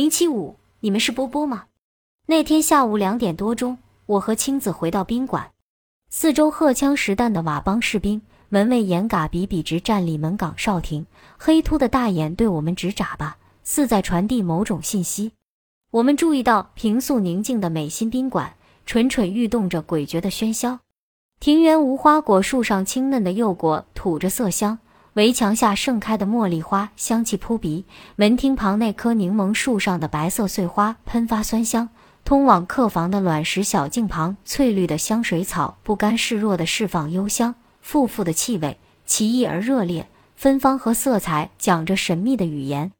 零七五，你们是波波吗？那天下午两点多钟，我和青子回到宾馆，四周荷枪实弹的佤邦士兵，门卫严嘎比笔直站立门岗哨亭，黑秃的大眼对我们直眨巴，似在传递某种信息。我们注意到平素宁静的美心宾馆，蠢蠢欲动着诡谲的喧嚣。庭园无花果树上青嫩的幼果吐着色香。围墙下盛开的茉莉花香气扑鼻，门厅旁那棵柠檬树上的白色碎花喷发酸香。通往客房的卵石小径旁，翠绿的香水草不甘示弱地释放幽香，馥馥的气味奇异而热烈，芬芳和色彩讲着神秘的语言。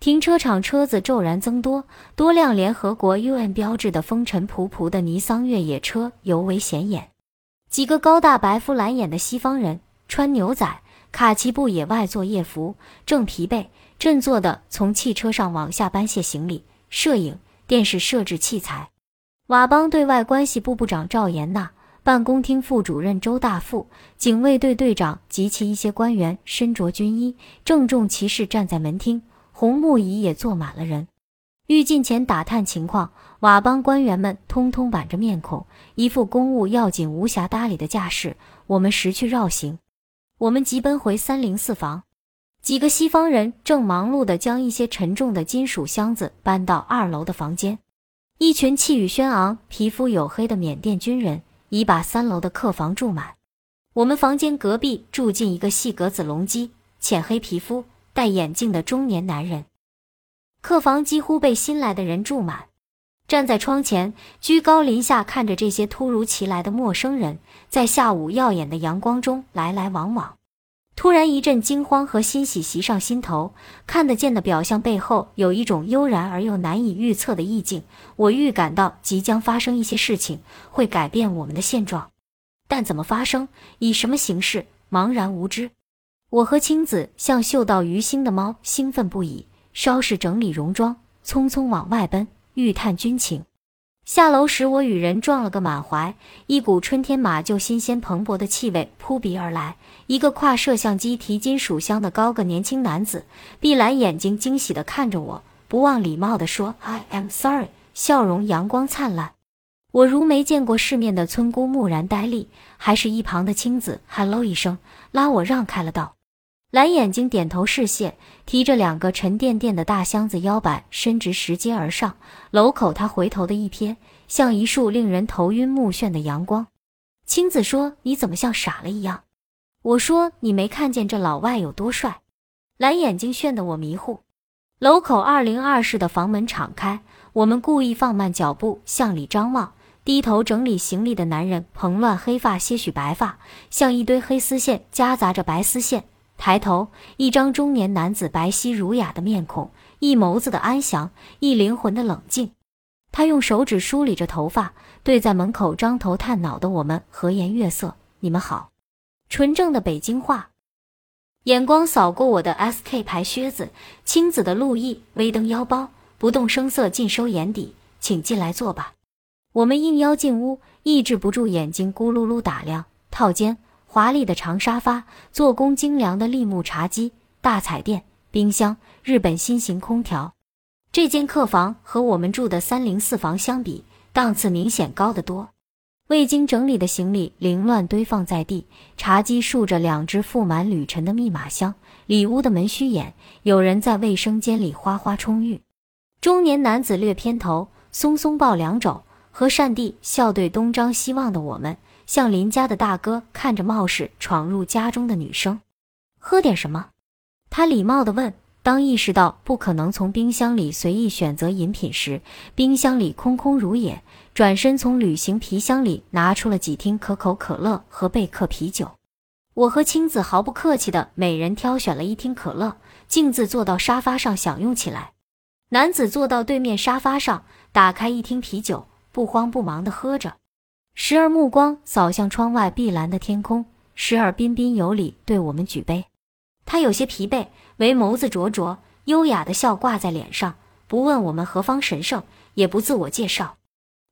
停车场车子骤然增多，多辆联合国 UN 标志的风尘仆仆的尼桑越野车尤为显眼。几个高大白肤蓝眼的西方人，穿牛仔。卡其布野外作业服，正疲惫振作地从汽车上往下搬卸行李、摄影、电视设置器材。佤邦对外关系部部长赵延娜、办公厅副主任周大富、警卫队队长及其一些官员身着军衣，郑重其事站在门厅。红木椅也坐满了人。欲进前打探情况，佤邦官员们通通板着面孔，一副公务要紧、无暇搭理的架势。我们识趣绕行。我们急奔回三零四房，几个西方人正忙碌地将一些沉重的金属箱子搬到二楼的房间。一群气宇轩昂、皮肤黝黑的缅甸军人已把三楼的客房住满。我们房间隔壁住进一个细格子隆基、浅黑皮肤、戴眼镜的中年男人。客房几乎被新来的人住满。站在窗前，居高临下看着这些突如其来的陌生人，在下午耀眼的阳光中来来往往。突然一阵惊慌和欣喜袭上心头，看得见的表象背后有一种悠然而又难以预测的意境。我预感到即将发生一些事情，会改变我们的现状，但怎么发生，以什么形式，茫然无知。我和青子像嗅到鱼腥的猫，兴奋不已，稍事整理戎装，匆匆往外奔。欲探军情，下楼时我与人撞了个满怀，一股春天马厩新鲜蓬勃的气味扑鼻而来。一个挎摄像机、提金属箱的高个年轻男子，碧蓝眼睛惊喜地看着我，不忘礼貌地说：“I am sorry。”笑容阳光灿烂。我如没见过世面的村姑，木然呆立。还是一旁的青子，hello 一声，拉我让开了道。蓝眼睛点头示谢，提着两个沉甸甸的大箱子，腰板伸直，拾阶而上。楼口，他回头的一瞥，像一束令人头晕目眩的阳光。青子说：“你怎么像傻了一样？”我说：“你没看见这老外有多帅？”蓝眼睛炫得我迷糊。楼口二零二室的房门敞开，我们故意放慢脚步向里张望。低头整理行李的男人，蓬乱黑发，些许白发，像一堆黑丝线夹杂着白丝线。抬头，一张中年男子白皙儒雅的面孔，一眸子的安详，一灵魂的冷静。他用手指梳理着头发，对在门口张头探脑的我们和颜悦色：“你们好。”纯正的北京话。眼光扫过我的 SK 牌靴子、青紫的路易威登腰包，不动声色尽收眼底。请进来坐吧。我们应邀进屋，抑制不住眼睛咕噜噜打量套间。华丽的长沙发，做工精良的立木茶几，大彩电、冰箱，日本新型空调。这间客房和我们住的三零四房相比，档次明显高得多。未经整理的行李凌乱堆放在地，茶几竖着两只覆满铝尘的密码箱。里屋的门虚掩，有人在卫生间里哗哗冲浴。中年男子略偏头，松松抱两肘，和善地笑对东张西望的我们。像邻家的大哥看着冒失闯入家中的女生，喝点什么？他礼貌地问。当意识到不可能从冰箱里随意选择饮品时，冰箱里空空如也。转身从旅行皮箱里拿出了几听可口可乐和贝克啤酒。我和青子毫不客气地每人挑选了一听可乐，径自坐到沙发上享用起来。男子坐到对面沙发上，打开一听啤酒，不慌不忙地喝着。时而目光扫向窗外碧蓝的天空，时而彬彬有礼对我们举杯。他有些疲惫，唯眸子灼灼，优雅的笑挂在脸上，不问我们何方神圣，也不自我介绍。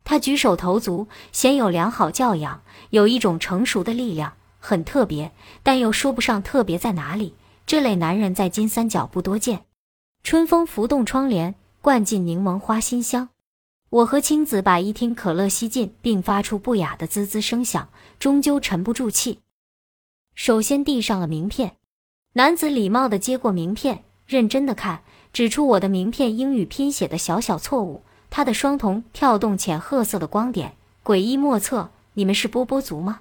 他举手投足显有良好教养，有一种成熟的力量，很特别，但又说不上特别在哪里。这类男人在金三角不多见。春风拂动窗帘。灌进柠檬花馨香。我和青子把一听可乐吸进，并发出不雅的滋滋声响，终究沉不住气。首先递上了名片，男子礼貌地接过名片，认真地看，指出我的名片英语拼写的小小错误。他的双瞳跳动浅褐色的光点，诡异莫测。你们是波波族吗？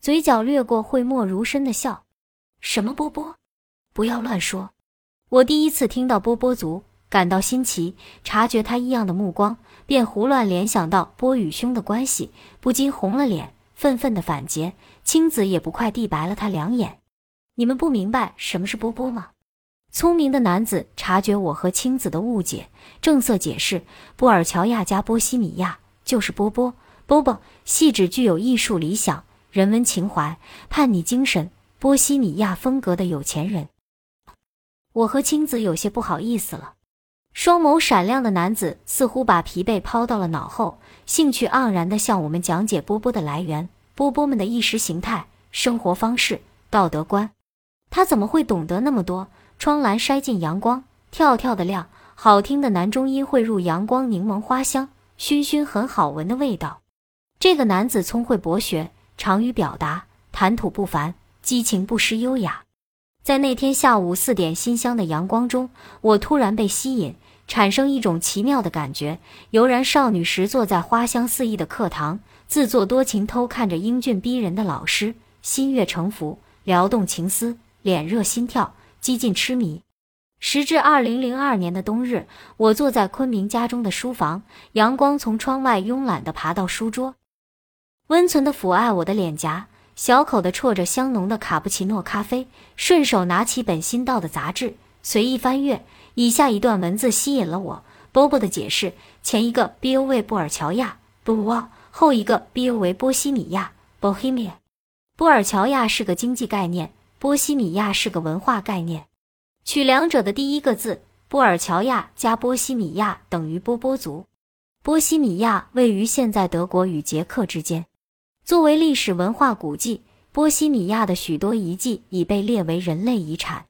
嘴角掠过讳莫如深的笑。什么波波？不要乱说。我第一次听到波波族，感到新奇，察觉他异样的目光，便胡乱联想到波与兄的关系，不禁红了脸，愤愤地反诘。青子也不快地白了他两眼。你们不明白什么是波波吗？聪明的男子察觉我和青子的误解，正色解释：布尔乔亚加波西米亚就是波波。波波系指具有艺术理想、人文情怀、叛逆精神、波西米亚风格的有钱人。我和青子有些不好意思了。双眸闪亮的男子似乎把疲惫抛到了脑后，兴趣盎然地向我们讲解波波的来源、波波们的意识形态、生活方式、道德观。他怎么会懂得那么多？窗栏筛进阳光，跳跳的亮。好听的男中音汇入阳光，柠檬花香，熏熏很好闻的味道。这个男子聪慧博学，长于表达，谈吐不凡，激情不失优雅。在那天下午四点新香的阳光中，我突然被吸引，产生一种奇妙的感觉，犹然少女时坐在花香四溢的课堂，自作多情偷看着英俊逼人的老师，心悦诚服，撩动情思，脸热心跳。几近痴迷。时至二零零二年的冬日，我坐在昆明家中的书房，阳光从窗外慵懒地爬到书桌，温存地抚爱我的脸颊，小口地啜着香浓的卡布奇诺咖啡，顺手拿起本新到的杂志，随意翻阅。以下一段文字吸引了我波波的解释，前一个 B O 为布尔乔亚 b o 后一个 B O 为波西米亚 （Bohemia）。布尔乔亚是个经济概念。波西米亚是个文化概念，取两者的第一个字“波尔乔亚”加波西米亚等于波波族。波西米亚位于现在德国与捷克之间，作为历史文化古迹，波西米亚的许多遗迹已被列为人类遗产。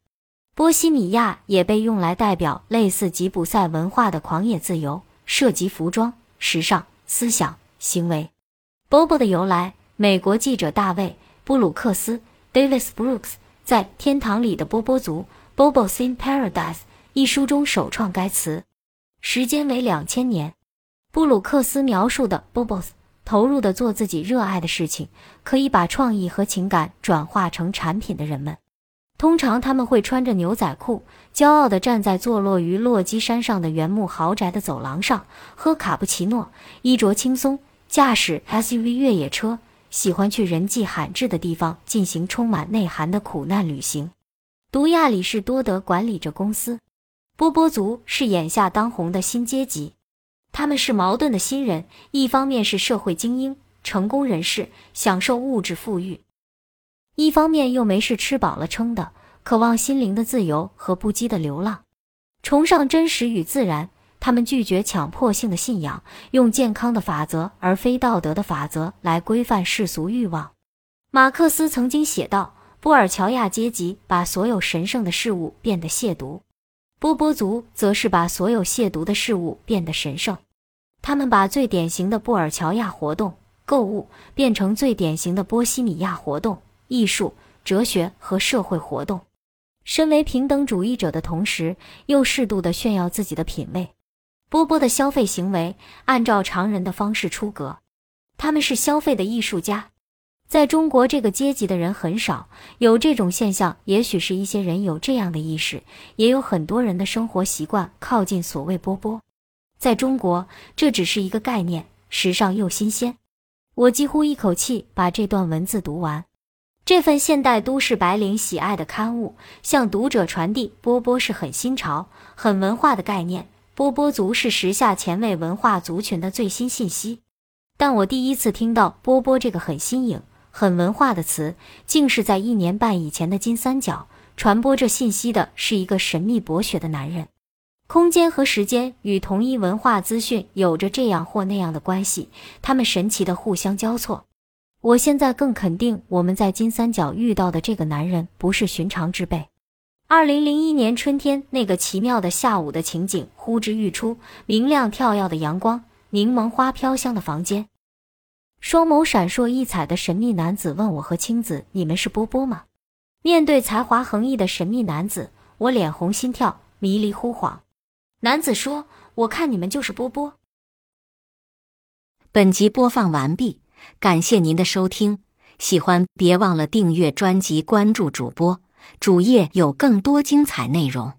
波西米亚也被用来代表类似吉普赛文化的狂野自由，涉及服装、时尚、思想、行为。Bobo 的由来，美国记者大卫·布鲁克斯 （Davis Brooks）。在《天堂里的波波族》（Bobos in Paradise） 一书中首创该词，时间为两千年。布鲁克斯描述的 Bobos 投入的做自己热爱的事情，可以把创意和情感转化成产品的人们。通常他们会穿着牛仔裤，骄傲地站在坐落于落基山上的原木豪宅的走廊上，喝卡布奇诺，衣着轻松，驾驶 SUV 越野车。喜欢去人迹罕至的地方进行充满内涵的苦难旅行。独亚里士多德管理着公司。波波族是眼下当红的新阶级，他们是矛盾的新人：一方面是社会精英、成功人士，享受物质富裕；一方面又没事吃饱了撑的，渴望心灵的自由和不羁的流浪，崇尚真实与自然。他们拒绝强迫性的信仰，用健康的法则而非道德的法则来规范世俗欲望。马克思曾经写道：“波尔乔亚阶级把所有神圣的事物变得亵渎，波波族则是把所有亵渎的事物变得神圣。他们把最典型的布尔乔亚活动——购物，变成最典型的波西米亚活动——艺术、哲学和社会活动。身为平等主义者的同时，又适度地炫耀自己的品味。”波波的消费行为按照常人的方式出格，他们是消费的艺术家。在中国，这个阶级的人很少有这种现象，也许是一些人有这样的意识，也有很多人的生活习惯靠近所谓波波。在中国，这只是一个概念，时尚又新鲜。我几乎一口气把这段文字读完。这份现代都市白领喜爱的刊物，向读者传递波波是很新潮、很文化的概念。波波族是时下前卫文化族群的最新信息，但我第一次听到“波波”这个很新颖、很文化的词，竟是在一年半以前的金三角。传播这信息的是一个神秘博学的男人。空间和时间与同一文化资讯有着这样或那样的关系，他们神奇的互相交错。我现在更肯定，我们在金三角遇到的这个男人不是寻常之辈。二零零一年春天那个奇妙的下午的情景呼之欲出：明亮跳跃的阳光，柠檬花飘香的房间，双眸闪烁异彩的神秘男子问我和青子：“你们是波波吗？”面对才华横溢的神秘男子，我脸红心跳，迷离忽恍。男子说：“我看你们就是波波。”本集播放完毕，感谢您的收听。喜欢别忘了订阅专辑，关注主播主页有更多精彩内容。